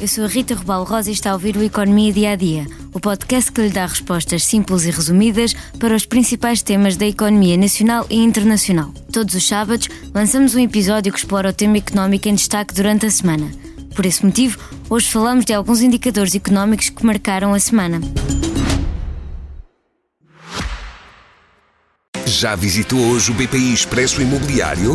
Eu sou a Rita Rubal Rosa e está a ouvir o Economia Dia a Dia, o podcast que lhe dá respostas simples e resumidas para os principais temas da economia nacional e internacional. Todos os sábados lançamos um episódio que explora o tema económico em destaque durante a semana. Por esse motivo, hoje falamos de alguns indicadores económicos que marcaram a semana. Já visitou hoje o BPI Expresso Imobiliário?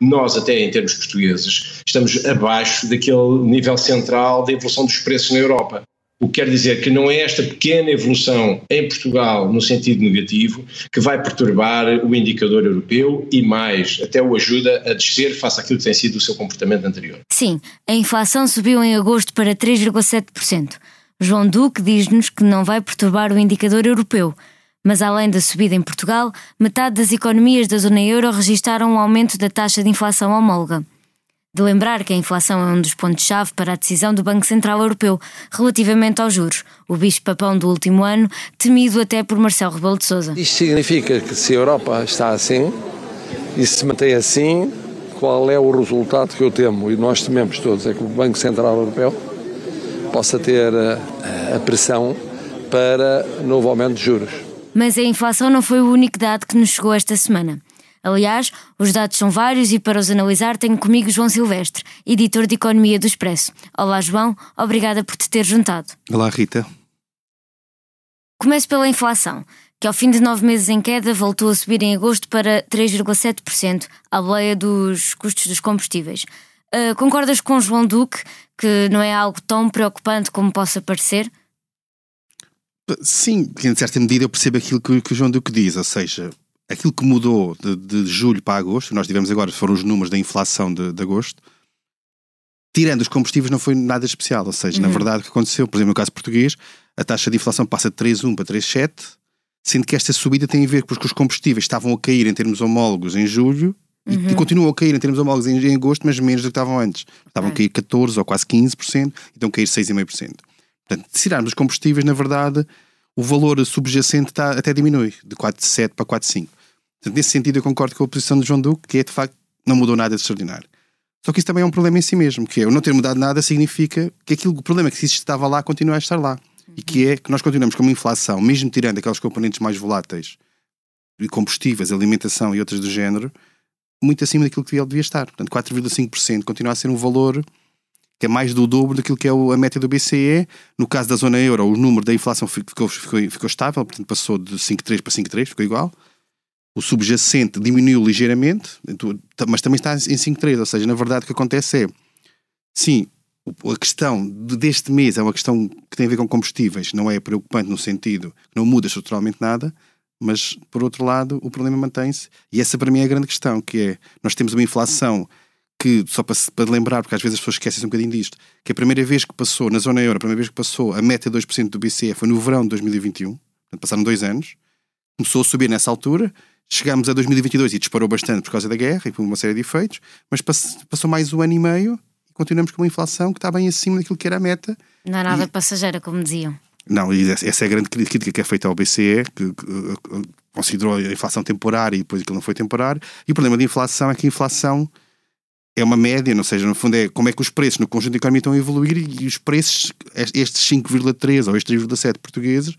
nós, até em termos portugueses, estamos abaixo daquele nível central da evolução dos preços na Europa. O que quer dizer que não é esta pequena evolução em Portugal, no sentido negativo, que vai perturbar o indicador europeu e mais, até o ajuda a descer face àquilo que tem sido o seu comportamento anterior. Sim, a inflação subiu em agosto para 3,7%. João Duque diz-nos que não vai perturbar o indicador europeu mas além da subida em Portugal, metade das economias da zona euro registaram um aumento da taxa de inflação homóloga. De lembrar que a inflação é um dos pontos-chave para a decisão do Banco Central Europeu relativamente aos juros, o bicho-papão do último ano, temido até por Marcelo Rebelo de Sousa. Isto significa que se a Europa está assim e se mantém assim, qual é o resultado que eu temo, e nós tememos todos, é que o Banco Central Europeu possa ter eh, a pressão para novo aumento de juros. Mas a inflação não foi o único dado que nos chegou esta semana. Aliás, os dados são vários e para os analisar tenho comigo João Silvestre, editor de Economia do Expresso. Olá, João, obrigada por te ter juntado. Olá, Rita. Começo pela inflação, que ao fim de nove meses em queda voltou a subir em agosto para 3,7%, à boleia dos custos dos combustíveis. Uh, concordas com João Duque que não é algo tão preocupante como possa parecer? Sim, em certa medida eu percebo aquilo que, que o João Duque diz, ou seja, aquilo que mudou de, de, julho para agosto, nós tivemos agora, foram os números da inflação de, de agosto, tirando os combustíveis não foi nada especial, ou seja, uhum. na verdade o que aconteceu, por exemplo no caso português, a taxa de inflação passa de 3,1 para 3,7, sendo que esta subida tem a ver com que os combustíveis estavam a cair em termos homólogos em julho uhum. e continuam a cair em termos homólogos em, em agosto, mas menos do que estavam antes. Estavam a cair 14 ou quase 15%, e estão a cair 6,5%. Portanto, se tirarmos os combustíveis, na verdade, o valor subjacente está, até diminui, de 4,7 para 4,5. Portanto, nesse sentido, eu concordo com a posição de João Duque, que é de facto, não mudou nada de extraordinário. Só que isso também é um problema em si mesmo, que é o não ter mudado nada significa que aquilo, o problema que estava lá continua a estar lá. E que é que nós continuamos com uma inflação, mesmo tirando aqueles componentes mais voláteis, combustíveis, alimentação e outros do género, muito acima daquilo que devia estar. Portanto, 4,5% continua a ser um valor que é mais do dobro daquilo que é a meta do BCE. No caso da zona euro, o número da inflação ficou, ficou, ficou estável, portanto passou de 5,3 para 5,3, ficou igual. O subjacente diminuiu ligeiramente, mas também está em 5,3, ou seja, na verdade o que acontece é, sim, a questão deste mês é uma questão que tem a ver com combustíveis, não é preocupante no sentido que não muda estruturalmente nada, mas por outro lado o problema mantém-se e essa para mim é a grande questão, que é, nós temos uma inflação que, só para, para lembrar, porque às vezes as pessoas esquecem um bocadinho disto, que a primeira vez que passou, na zona euro, a primeira vez que passou a meta de 2% do BCE foi no verão de 2021, portanto passaram dois anos, começou a subir nessa altura, chegámos a 2022 e disparou bastante por causa da guerra e por uma série de efeitos, mas passou mais um ano e meio e continuamos com uma inflação que está bem acima daquilo que era a meta. Não é nada e... passageira, como diziam. Não, e essa é a grande crítica que é feita ao BCE, que considerou a inflação temporária e depois aquilo não foi temporário. E o problema da inflação é que a inflação é uma média, ou seja, no fundo é como é que os preços no conjunto da economia estão a evoluir e os preços, estes 5,3 ou estes 3,7 portugueses,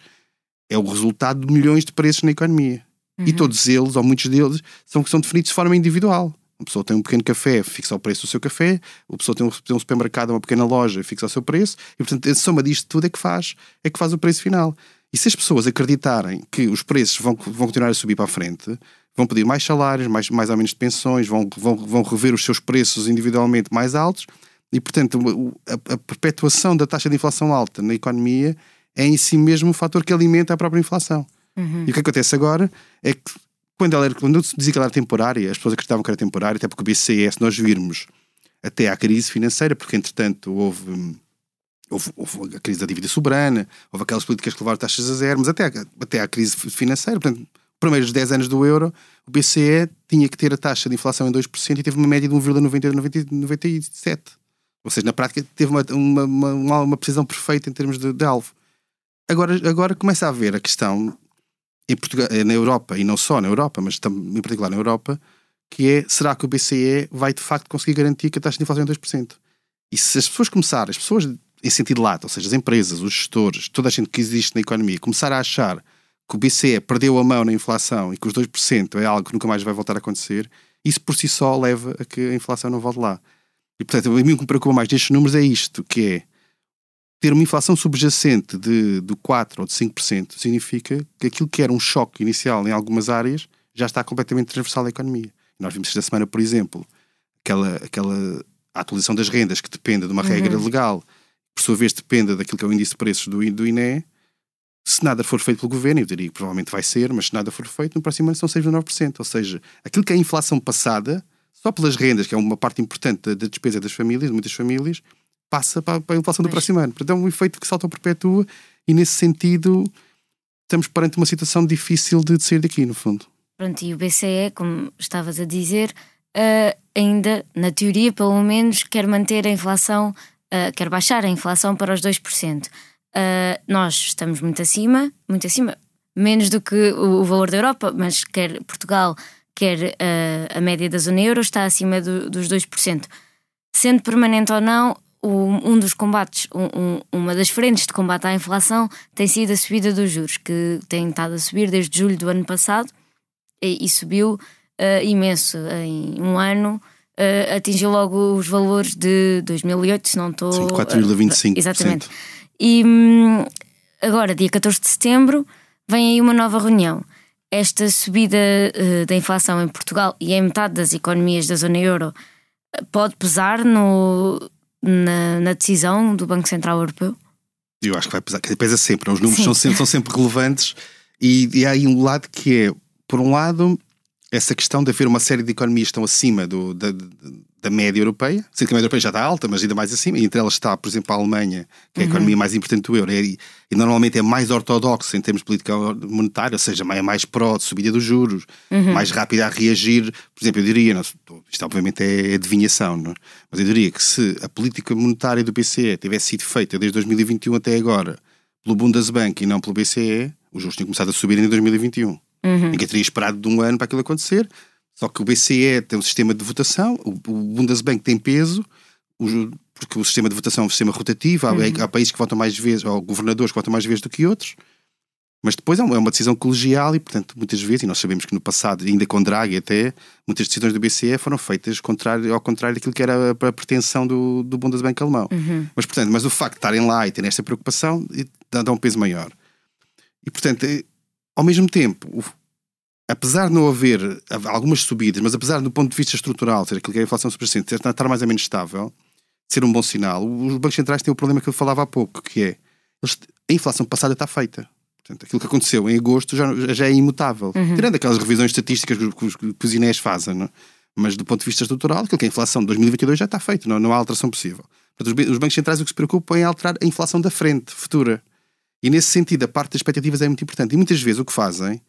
é o resultado de milhões de preços na economia. Uhum. E todos eles, ou muitos deles, são, são definidos de forma individual. Uma pessoa tem um pequeno café, fixa o preço do seu café, uma pessoa tem um, tem um supermercado, uma pequena loja, fixa o seu preço, e portanto a soma disto tudo é que faz, é que faz o preço final. E se as pessoas acreditarem que os preços vão, vão continuar a subir para a frente, vão pedir mais salários, mais, mais ou menos de pensões, vão, vão, vão rever os seus preços individualmente mais altos e, portanto, a, a perpetuação da taxa de inflação alta na economia é em si mesmo um fator que alimenta a própria inflação. Uhum. E o que acontece agora é que quando, ela era, quando se dizia que ela era temporária, as pessoas acreditavam que era temporária, até porque o BCE, se nós virmos até à crise financeira, porque entretanto houve hum, Houve, houve, a crise da dívida soberana, houve aquelas políticas que levaram taxas a zero, mas até, até à crise financeira, portanto, primeiros 10 anos do euro, o BCE tinha que ter a taxa de inflação em 2% e teve uma média de 1,97%. Ou seja, na prática teve uma, uma, uma, uma precisão perfeita em termos de, de, alvo. Agora, agora começa a haver a questão em Portugal, na Europa, e não só na Europa, mas também, em particular na Europa, que é, será que o BCE vai de facto conseguir garantir que a taxa de inflação é 2%? E se as pessoas começarem, as pessoas em sentido lato, ou seja, as empresas, os gestores, toda a gente que existe na economia, começar a achar que o BCE perdeu a mão na inflação e que os 2% é algo que nunca mais vai voltar a acontecer, isso por si só leva a que a inflação não volte lá. E portanto, a mim o que me preocupa mais destes números é isto, que é ter uma inflação subjacente de, de 4% ou de 5% significa que aquilo que era um choque inicial em algumas áreas já está completamente transversal à economia. Nós vimos esta semana, por exemplo, aquela, aquela atualização das rendas que depende de uma uhum. regra legal, por sua vez depende daquilo que é o índice de preços do, do INE, se nada for feito pelo governo, eu diria que provavelmente vai ser, mas se nada for feito, no próximo ano são 6,9%. Ou seja, aquilo que é a inflação passada, só pelas rendas, que é uma parte importante da despesa das famílias, de muitas famílias, passa para, a inflação do próximo ano. Portanto, é um efeito que salta perpetua e, nesse sentido, estamos perante uma situação difícil de, de sair daqui, no fundo. Pronto, e o BCE, como estavas a dizer, uh, ainda, na teoria, pelo menos, quer manter a inflação, uh, quer baixar a inflação para os 2%. Uh, nós estamos muito acima, muito acima, menos do que o, o valor da Europa, mas quer Portugal, quer uh, a média da zona euro, está acima do, dos 2%. Sendo permanente ou não, o, um dos combates, um, um, uma das frentes de combate à inflação tem sido a subida dos juros, que tem estado a subir desde julho do ano passado e, e subiu uh, imenso. Em um ano atingiu logo os valores de 2008, se não estou. Sim, 4,25%. exatamente. E hum, agora, dia 14 de setembro, vem aí uma nova reunião. Esta subida uh, da inflação em Portugal e em metade das economias da zona euro eh, pode pesar no, na, na decisão do Banco Central Europeu? Eu acho que vai pesar, pesa sempre. Os números são sempre, são sempre relevantes e, e há aí um lado que é, por um lado, essa questão de haver uma série de economias que estão acima do, da, da média europeia. Sei que a média europeia já está alta, mas ainda mais acima. E entre elas está, por exemplo, a Alemanha, que é a uhum. economia mais importante do euro. E, e, normalmente é mais ortodoxa em termos de política monetária, ou seja, é mais pró de subida dos juros, uhum. mais rápida a reagir. Por exemplo, eu diria, não, isto obviamente é adivinhação, não? É? mas eu diria que se a política monetária do BCE tivesse sido feita desde 2021 até agora pelo Bundesbank e não pelo BCE, os juros tinham começado a subir em 2021. Uhum. Ninguém teria esperado de um ano para aquilo acontecer. Só que o BCE tem um sistema de votação, o Bundesbank tem peso, porque o sistema de votação é um sistema rotativo, há, uhum. há países que votam mais vezes, ou governadores que votam mais vezes do que outros. Mas depois é uma é decisão colegial e, portanto, muitas vezes, e nós sabemos que no passado, ainda com Draghi até, muitas decisões do BCE foram feitas contrário, ao contrário daquilo que era a, pretensão do, do Bundesbank alemão. Uhum. Mas, portanto, mas o facto de estarem lá e terem esta preocupação dá, dá um peso maior. E, portanto, ao mesmo tempo, apesar de não haver algumas subidas, mas apesar do ponto de vista estrutural, seja, aquilo que é a inflação subjacente, estar mais ou menos estável, ser um bom sinal, os bancos centrais têm o problema que eu falava há pouco, que é a inflação passada está feita. Portanto, aquilo que aconteceu em agosto já, já é imutável. Uhum. Tirando aquelas revisões estatísticas que, que, que os INES fazem, não? É? mas do ponto de vista estrutural, aquilo que é a inflação de 2022 já está feito, não, não há alteração possível. Portanto, os, os bancos centrais o que se preocupam é alterar a inflação da frente, futura. E nesse sentido, a parte das expectativas é muito importante. E muitas vezes o que fazem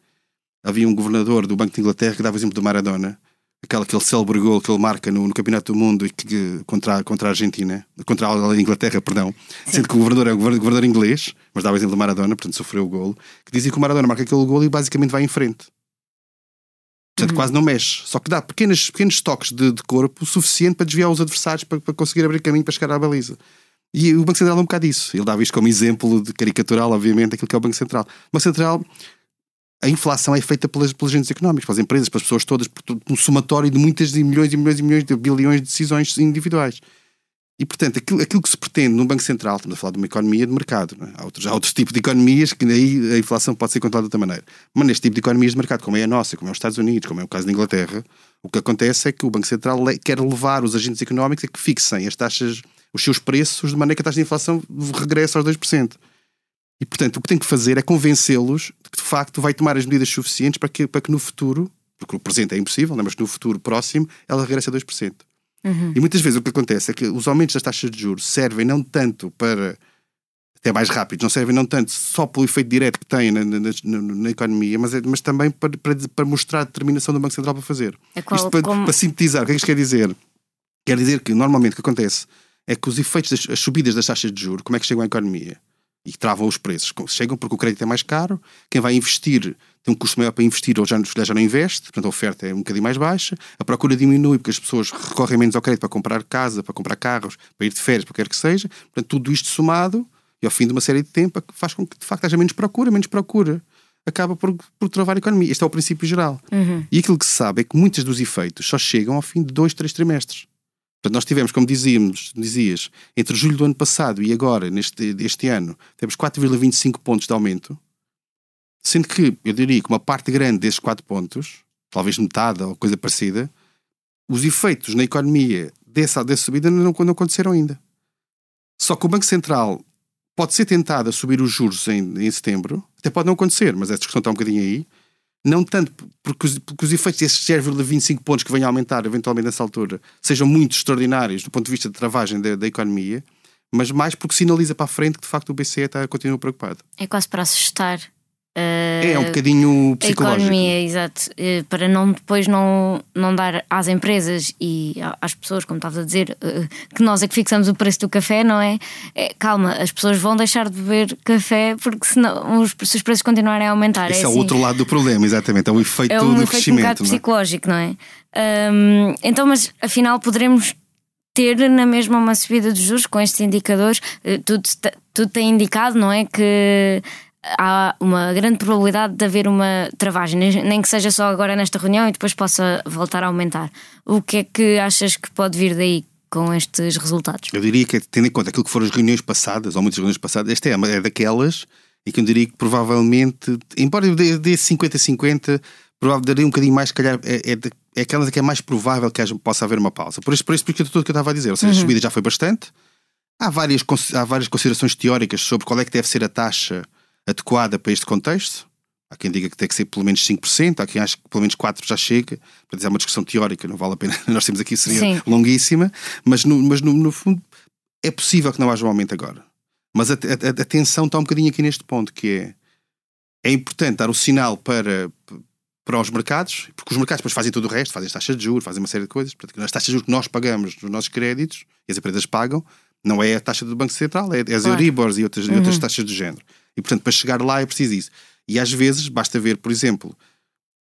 havia um governador do Banco de Inglaterra que dava o exemplo do Maradona, aquele, aquele célebre gol que ele marca no, no Campeonato do Mundo e que, contra, contra a Argentina, contra a Inglaterra, perdão, Sim. sendo que o governador é um governador inglês, mas dava o exemplo do Maradona, portanto sofreu o gol, que dizia que o Maradona marca aquele gol e basicamente vai em frente. Portanto, uhum. quase não mexe. Só que dá pequenos, pequenos toques de, de corpo suficiente para desviar os adversários para, para conseguir abrir caminho para chegar à baliza. E o Banco Central é um bocado isso. Ele dava isto como exemplo de caricatural, obviamente, aquilo que é o Banco Central. O Banco Central a inflação é feita pelas, pelos agentes económicos, pelas empresas, pelas pessoas todas, por um somatório de muitas de milhões e milhões e milhões de bilhões de decisões individuais. E, portanto, aquilo, aquilo que se pretende no Banco Central, estamos a falar de uma economia de mercado, é? há, outros, há outros tipos de economias que aí a inflação pode ser controlada de outra maneira. Mas neste tipo de economias de mercado, como é a nossa, como é os Estados Unidos, como é o caso da Inglaterra, o que acontece é que o Banco Central quer levar os agentes económicos a que fixem as taxas, os seus preços, de maneira que a taxa de inflação regresse aos 2%. E, portanto, o que tem que fazer é convencê-los de que, de facto, vai tomar as medidas suficientes para que, para que no futuro, porque o presente é impossível, né, mas no futuro próximo, ela regresse a 2%. Uhum. E muitas vezes o que acontece é que os aumentos das taxas de juros servem não tanto para até mais rápidos, não servem não tanto só pelo efeito direto que têm na, na, na, na economia, mas, é, mas também para, para, para, mostrar a determinação do Banco Central para fazer. É qual, isto para, como... para, sintetizar, o que é que isto quer dizer? Quer dizer que normalmente o que acontece é que os efeitos das as subidas das taxas de juros, como é que chegam à economia? E travam os preços. Chegam porque o crédito é mais caro, quem vai investir tem um custo maior para investir ou já, já não investe, portanto a oferta é um bocadinho mais baixa, a procura diminui porque as pessoas recorrem menos ao crédito para comprar casa, para comprar carros, para ir de férias, para o que quer que seja. Portanto, tudo isto somado e ao fim de uma série de tempo faz com que de facto haja menos procura, menos procura. Acaba por, por travar a economia. Este é o princípio geral. Uhum. E aquilo que se sabe é que muitos dos efeitos só chegam ao fim de dois, três trimestres. Portanto, nós tivemos, como dizíamos, dizias, entre julho do ano passado e agora, neste este ano, temos 4,25 pontos de aumento, sendo que, eu diria que uma parte grande desses 4 pontos, talvez metade ou coisa parecida, os efeitos na economia dessa, dessa subida não, não aconteceram ainda. Só que o Banco Central pode ser tentado a subir os juros em, em setembro, até pode não acontecer, mas essa discussão está um bocadinho aí. Não tanto porque os, porque os efeitos desses 0,25 pontos que venham a aumentar eventualmente nessa altura sejam muito extraordinários do ponto de vista de travagem da, da economia, mas mais porque sinaliza para a frente que de facto o BCE está, continua preocupado. É quase para assustar é, é um bocadinho psicológico. Economia, exato. Eh, para não depois não, não dar às empresas e às pessoas, como estavas a dizer, eh, que nós é que fixamos o preço do café, não é? é calma, as pessoas vão deixar de beber café porque senão os, se os preços continuarem a aumentar. Esse é, é assim, o outro lado do problema, exatamente. É o efeito é um do efeito crescimento. Um bocado não é? psicológico, não é? Um, então, mas afinal poderemos ter na mesma uma subida de juros com estes indicadores. Eh, tudo, tudo tem indicado, não é? Que há uma grande probabilidade de haver uma travagem, nem que seja só agora nesta reunião e depois possa voltar a aumentar. O que é que achas que pode vir daí? Com estes resultados? Eu diria que, tendo em conta aquilo que foram as reuniões passadas, ou muitas reuniões passadas, esta é, é daquelas e que eu diria que provavelmente, embora eu dê 50-50, provavelmente daria um bocadinho mais, se calhar, é, é, é aquelas que é mais provável que haja, possa haver uma pausa. Por isso, por isso porque tudo o que eu estava a dizer, ou seja, uhum. a subida já foi bastante. Há várias, há várias considerações teóricas sobre qual é que deve ser a taxa adequada para este contexto. Há quem diga que tem que ser pelo menos 5%, há quem acha que pelo menos 4% já chega. Portanto, é uma discussão teórica, não vale a pena. Nós temos aqui, seria Sim. longuíssima, mas, no, mas no, no, fundo é possível que não haja um aumento agora. Mas a, a, a tensão está um bocadinho aqui neste ponto, que é é importante dar o sinal para, para os mercados, porque os mercados depois fazem todo o resto, fazem as taxas de juros, fazem uma série de coisas. Portanto, as taxas de juros que nós pagamos nos nossos créditos, e as empresas pagam, não é a taxa do Banco Central, é, é as claro. Euribors e outras, uhum. outras taxas do género. E, portanto, para chegar lá é preciso isso. E às vezes basta ver, por exemplo,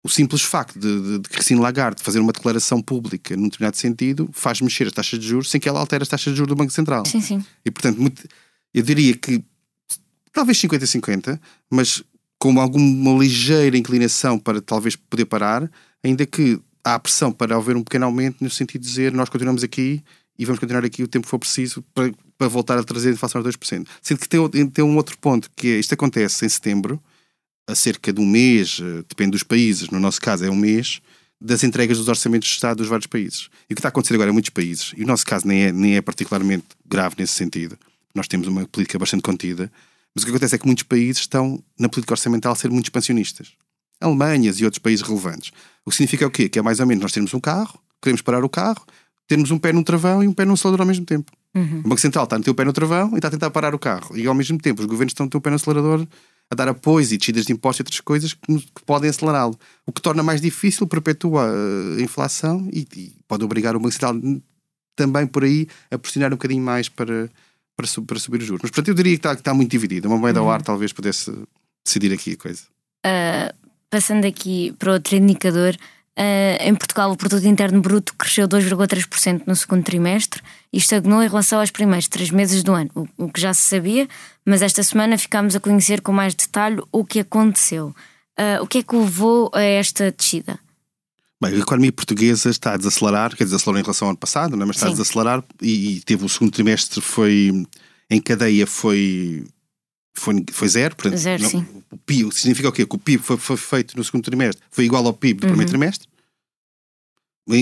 o simples facto de, de, de Christine Lagarde fazer uma declaração pública num determinado sentido faz mexer as taxas de juros sem que ela altere as taxas de juros do Banco Central. Sim, sim. E, portanto, muito, eu diria que talvez 50-50, mas com alguma ligeira inclinação para talvez poder parar, ainda que há pressão para haver um pequeno aumento no sentido de dizer nós continuamos aqui e vamos continuar aqui o tempo que for preciso para, para voltar a trazer a inflação aos 2%. Sendo que tem, tem um outro ponto, que é, isto acontece em setembro, a cerca de um mês, eh, depende dos países, no nosso caso é um mês, das entregas dos orçamentos de Estado dos vários países. E o que está a acontecer agora em muitos países, e o nosso caso nem é, nem é particularmente grave nesse sentido, nós temos uma política bastante contida, mas o que acontece é que muitos países estão, na política orçamental, a ser muito expansionistas. Alemanhas e outros países relevantes. O que significa o quê? Que é mais ou menos nós temos um carro, queremos parar o carro, termos um pé num travão e um pé num acelerador ao mesmo tempo. Uhum. O Banco Central está a meter o pé no travão e está a tentar parar o carro. E ao mesmo tempo os governos estão a meter o pé no acelerador a dar apoios e descidas de impostos e outras coisas que, que podem acelerá-lo. O que torna mais difícil, perpetua a inflação e, e, pode obrigar o Banco Central também por aí a pressionar um bocadinho mais para, para, para subir os juros. Mas portanto eu diria que está, que está muito dividido. Uma moeda uhum. ao ar talvez pudesse decidir aqui a coisa. Uh, passando aqui para outro indicador, Uh, em Portugal, o produto interno bruto cresceu 2,3% no segundo trimestre e estagnou em relação aos primeiros três meses do ano, o, o, que já se sabia, mas esta semana ficámos a conhecer com mais detalhe o que aconteceu. Uh, o que é que levou a esta descida? Bem, a economia portuguesa está a desacelerar, quer dizer, acelerou em relação ao ano passado, não é? mas está Sim. a desacelerar e, e, teve o segundo trimestre foi em cadeia foi foi, foi zero, portanto, zero não, sim. o PIB significa o quê? Que o PIB foi, foi, feito no segundo trimestre, foi igual ao PIB do uhum. primeiro trimestre,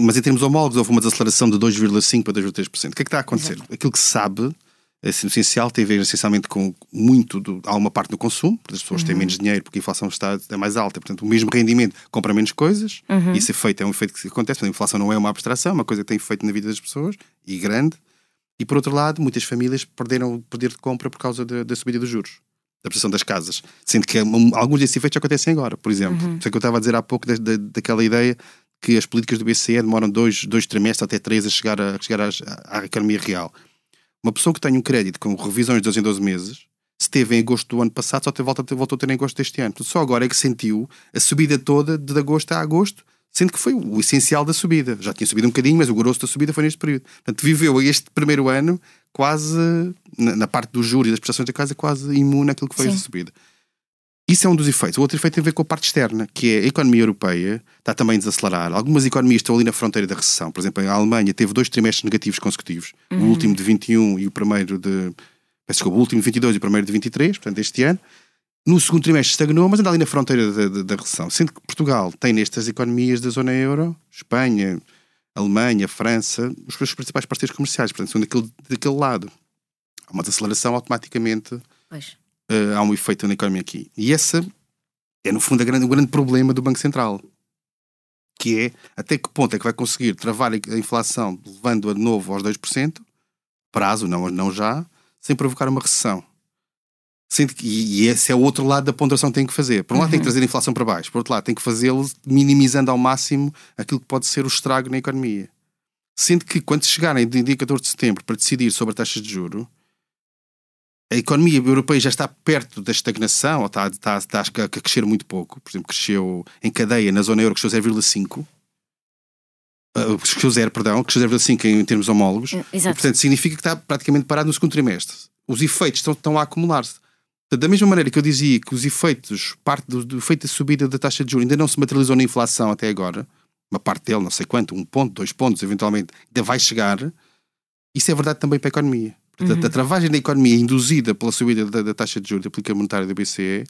mas em termos homólogos houve uma desaceleração de 2,5% para 2,3%. O que é que está a acontecer? Exato. Aquilo que se sabe, assim, essencial, tem a ver essencialmente com muito, do, há uma parte no consumo, as pessoas uhum. têm menos dinheiro porque a inflação está é mais alta, portanto o mesmo rendimento compra menos coisas, uhum. e esse efeito é um efeito que acontece, a inflação não é uma abstração, é uma coisa que tem efeito na vida das pessoas, e grande, E por outro lado, muitas famílias perderam o poder de compra por causa da, da subida dos juros, da prestação das casas. Sendo que um, alguns desses efeitos acontecem agora, por exemplo. Uhum. Isso é que eu estava a dizer há pouco da, da, daquela ideia que as políticas do BCE demoram dois, dois trimestres até três a chegar, a, a chegar à, à economia real. Uma pessoa que tem um crédito com revisões de 12 em 12 meses, se teve em agosto do ano passado, só te volta, voltou a ter em agosto deste ano. Só agora é que sentiu a subida toda de agosto a agosto, sendo que foi o essencial da subida. Já tinha subido um bocadinho, mas o grosso da subida foi neste período. Portanto, viveu este primeiro ano quase, na, na parte do juro e das prestações da casa, quase imune àquilo que foi Sim. a subida. Isso é um dos efeitos. O outro efeito tem a ver com a parte externa, que é a economia europeia está também a desacelerar. Algumas economias estão ali na fronteira da recessão. Por exemplo, a Alemanha teve dois trimestres negativos consecutivos. Uhum. O último de 21 e o primeiro de... Peço desculpa, o último de 22 e o primeiro de 23, portanto, este ano. No segundo trimestre estagnou, mas anda ali na fronteira da, da, da recessão. Sendo que Portugal tem nestas economias da zona euro, Espanha, Alemanha, França, os seus principais parceiros comerciais. Portanto, são daquele, daquele lado. Há uma desaceleração automaticamente. Uh, há um efeito na economia aqui. E essa é, no fundo, grande, o grande problema do Banco Central. Que é até que ponto é que vai conseguir travar a inflação levando-a de novo aos 2%, prazo, não, não já, sem provocar uma recessão. E esse é o outro lado da ponderação que tem que fazer. Por um lado, uhum. tem que uhum. trazer a inflação para baixo, por outro lado, tem que fazê-lo minimizando ao máximo aquilo que pode ser o estrago na economia. Sendo que, quando chegarem de indicador de setembro para decidir sobre a taxa de juro, a economia europeia já está perto da estagnação, ou está, está, está a crescer muito pouco. Por exemplo, cresceu em cadeia na zona euro, cresceu 0,5. Uh, cresceu 0, perdão, cresceu 0,5 em, em termos homólogos. Exato. E, portanto, significa que está praticamente parado no segundo trimestre. Os efeitos estão, estão a acumular-se. Da mesma maneira que eu dizia que os efeitos, parte do, do efeito da subida da taxa de juros ainda não se materializou na inflação até agora, uma parte dele, não sei quanto, um ponto, dois pontos, eventualmente, ainda vai chegar, isso é verdade também para a economia. Portanto, uhum. a travagem da economia induzida pela subida da, da taxa de juros da política monetária da BCE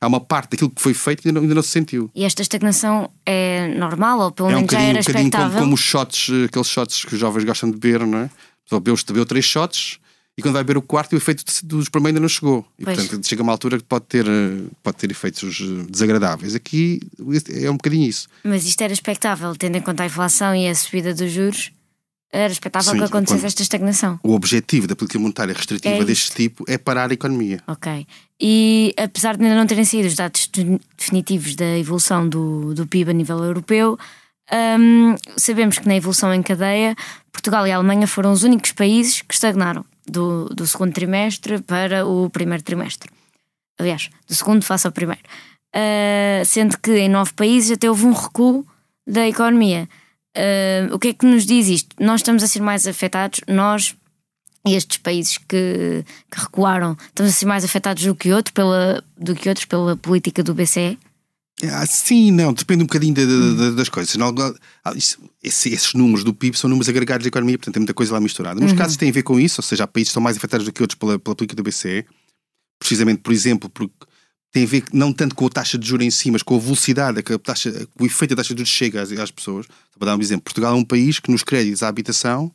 há uma parte daquilo que foi feito e ainda, ainda não, se sentiu. E esta estagnação é normal ou pelo menos é um já era um expectável? Como, como os shots, aqueles shots que os jovens gostam de beber, não é? Bebeu, bebeu três shots e quando vai ver o quarto o efeito dos primeiros ainda não chegou. E pois. portanto chega uma altura que pode ter, eh, pode ter efeitos eh, desagradáveis. Aqui é um bocadinho isso. Mas isto era expectável, tendo em conta a inflação e a subida dos juros? Era expectável Sim, que acontecesse esta estagnação. O objetivo da política monetária restritiva é deste tipo é parar a economia. Ok. E apesar de ainda não terem saído os dados definitivos da evolução do, do PIB a nível europeu, um, sabemos que na evolução em cadeia, Portugal e a Alemanha foram os únicos países que estagnaram do, do segundo trimestre para o primeiro trimestre. Aliás, do segundo face ao primeiro. Uh, sendo que em nove países até houve um recuo da economia. Uh, o que é que nos diz isto? Nós estamos a ser mais afetados, nós e estes países que, que, recuaram, estamos a ser mais afetados do que, outro pela, do que outros pela política do BCE? Ah, sim, não, depende um bocadinho de, de, de, das coisas. Não, ah, isso, esse, esses números do PIB são números agregados da economia, portanto tem muita coisa lá misturada. Nos uhum. casos tem a ver com isso, ou seja, há países que estão mais afetados do que outros pela, pela política do BCE, precisamente, por exemplo, porque tem a ver não tanto com a taxa de juros em si, mas com a velocidade que a taxa, o efeito da taxa de juros chega às, às pessoas. Para dar um exemplo, Portugal é um país que nos créditos à habitação,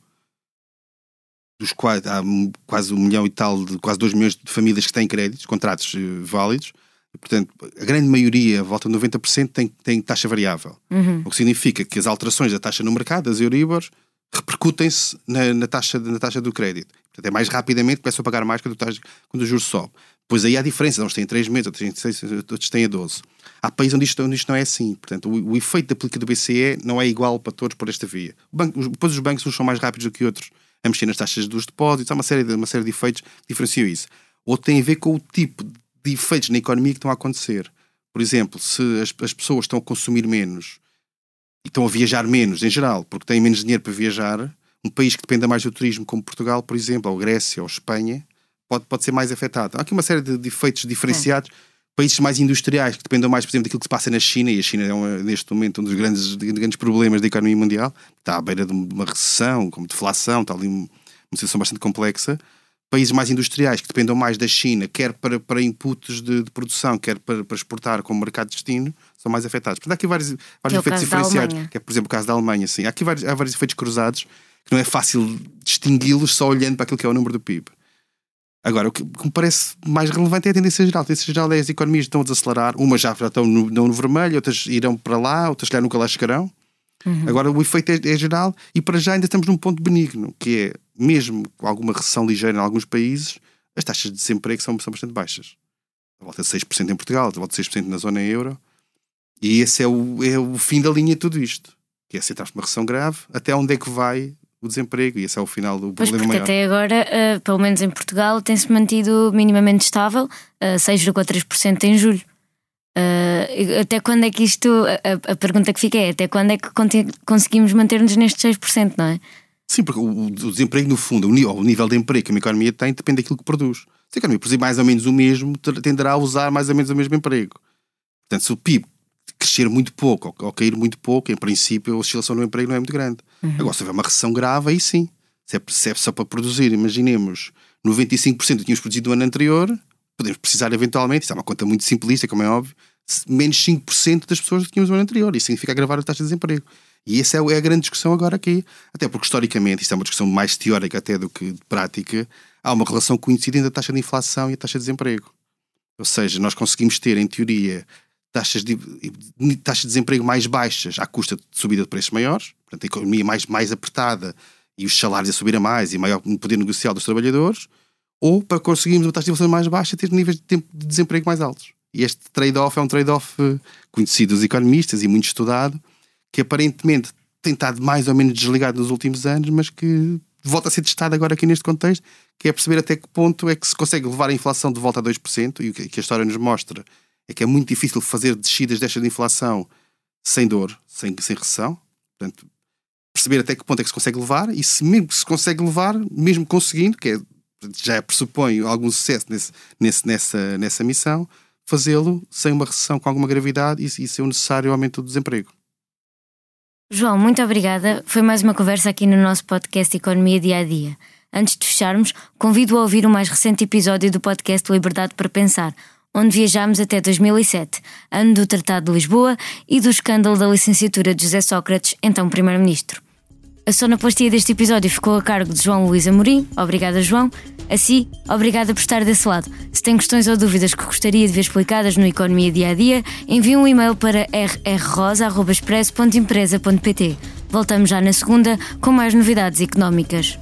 dos quais há quase um milhão e tal, de, quase dois milhões de famílias que têm créditos, contratos uh, válidos, Portanto, a grande maioria, volta de 90%, tem, tem taxa variável. Uhum. O que significa que as alterações da taxa no mercado, as Euribor, repercutem-se na, na, taxa, na taxa do crédito. Portanto, é mais rapidamente, começam a pagar mais quando, taxa, quando o juros sobe. Pois aí há diferença, uns têm 3 meses, outros têm 6, outros têm a 12. Há países onde isto, onde isto não é assim. Portanto, o, o, efeito da política do BCE não é igual para todos por esta via. Banco, depois os bancos uns são mais rápidos do que outros a mexer nas taxas dos depósitos, há uma série de, uma série de efeitos que diferenciam isso. Outro tem a ver com o tipo de efeitos na economia que estão a acontecer. Por exemplo, se as, as pessoas estão a consumir menos e estão a viajar menos, em geral, porque têm menos dinheiro para viajar, um país que dependa mais do turismo, como Portugal, por exemplo, ou Grécia ou Espanha, pode, pode ser mais afetado. Há aqui uma série de, de efeitos diferenciados. É. Países mais industriais, que dependam mais, por exemplo, daquilo que se passa na China, e a China é uma, neste momento um dos grandes, grandes problemas da economia mundial, está à beira de uma recessão, como deflação, está ali uma situação bastante complexa países mais industriais que dependam mais da China, quer para, para inputs de, de produção, quer para, para, exportar como mercado de destino, são mais afetados. Portanto, há aqui vários, vários é efeitos diferenciados, que é, por exemplo, o caso da Alemanha. Sim. Há aqui vários, há vários efeitos cruzados que não é fácil distingui-los só olhando para aquilo que é o número do PIB. Agora, o que, me parece mais relevante é a tendência geral. A tendência geral é as economias estão a desacelerar, umas já estão no, no vermelho, outras irão para lá, outras já nunca lá chegarão. Uhum. Agora, o efeito é, é, geral e para já ainda estamos num ponto benigno, que é mesmo com alguma recessão ligeira em alguns países, as taxas de desemprego são, são bastante baixas. A volta de 6% em Portugal, a volta de 6% na zona euro. E esse é o, é o fim da linha de tudo isto. Que é se uma recessão grave, até onde é que vai o desemprego? E esse é o final do Pois problema maior. até agora, uh, pelo menos em Portugal, tem-se mantido minimamente estável, uh, 6,3% em julho. Uh, até quando é que isto. A, a, pergunta que fica é: até quando é que conseguimos manter-nos nestes 6%, não é? Sim, porque o, o desemprego, no fundo, o nível, o nível de emprego que uma economia tem depende daquilo que produz. Se a economia produzir mais ou menos o mesmo, tenderá a usar mais ou menos o mesmo emprego. Portanto, se o PIB crescer muito pouco ou, ou cair muito pouco, em princípio a oscilação no emprego não é muito grande. Agora, se houver uma recessão grave, aí sim. Se é, se é só para produzir, imaginemos, 95% do que tínhamos produzido no ano anterior, podemos precisar eventualmente, isso é uma conta muito simplista, como é óbvio, menos 5% das pessoas que tínhamos no ano anterior. Isso significa agravar a taxa de desemprego. E essa é é a grande discussão agora aqui. Até porque, historicamente, isto é uma discussão mais teórica até do que prática, há uma relação conhecida entre a taxa de inflação e a taxa de desemprego. Ou seja, nós conseguimos ter, em teoria, taxas de, taxas de desemprego mais baixas à custa de subida de preços maiores, portanto, a economia mais, mais apertada e os salários a subir a mais e maior poder negocial dos trabalhadores, ou para conseguirmos uma taxa de inflação mais baixa, ter níveis de, de desemprego mais altos. E este trade-off é um trade-off eh, conhecido dos economistas e muito estudado, que aparentemente tem estado mais ou menos desligado nos últimos anos, mas que volta a ser testado agora aqui neste contexto, que é perceber até que ponto é que se consegue levar a inflação de volta a 2%, e o que a história nos mostra é que é muito difícil fazer descidas destas de inflação sem dor, sem, sem recessão. Portanto, perceber até que ponto é que se consegue levar, e se mesmo se consegue levar, mesmo conseguindo, que é, já pressupõe algum sucesso nesse, nesse, nessa, nessa missão, fazê-lo sem uma recessão com alguma gravidade e, e o necessário aumento do desemprego. João, muito obrigada. Foi mais uma conversa aqui no nosso podcast Economia Dia a Dia. Antes de fecharmos, convido a ouvir o mais recente episódio do podcast Liberdade para Pensar, onde viajámos até 2007, ano do Tratado de Lisboa e do escândalo da licenciatura de José Sócrates, então Primeiro-Ministro. A sonoplastia deste episódio ficou a cargo de João Luís Amorim. Obrigada, João. Assim, obrigada por estar desse lado. Se tem questões ou dúvidas que gostaria de ver explicadas no Economia Dia a Dia, envie um e-mail para rrrosa.expresso.empresa.pt. Voltamos já na segunda com mais novidades económicas.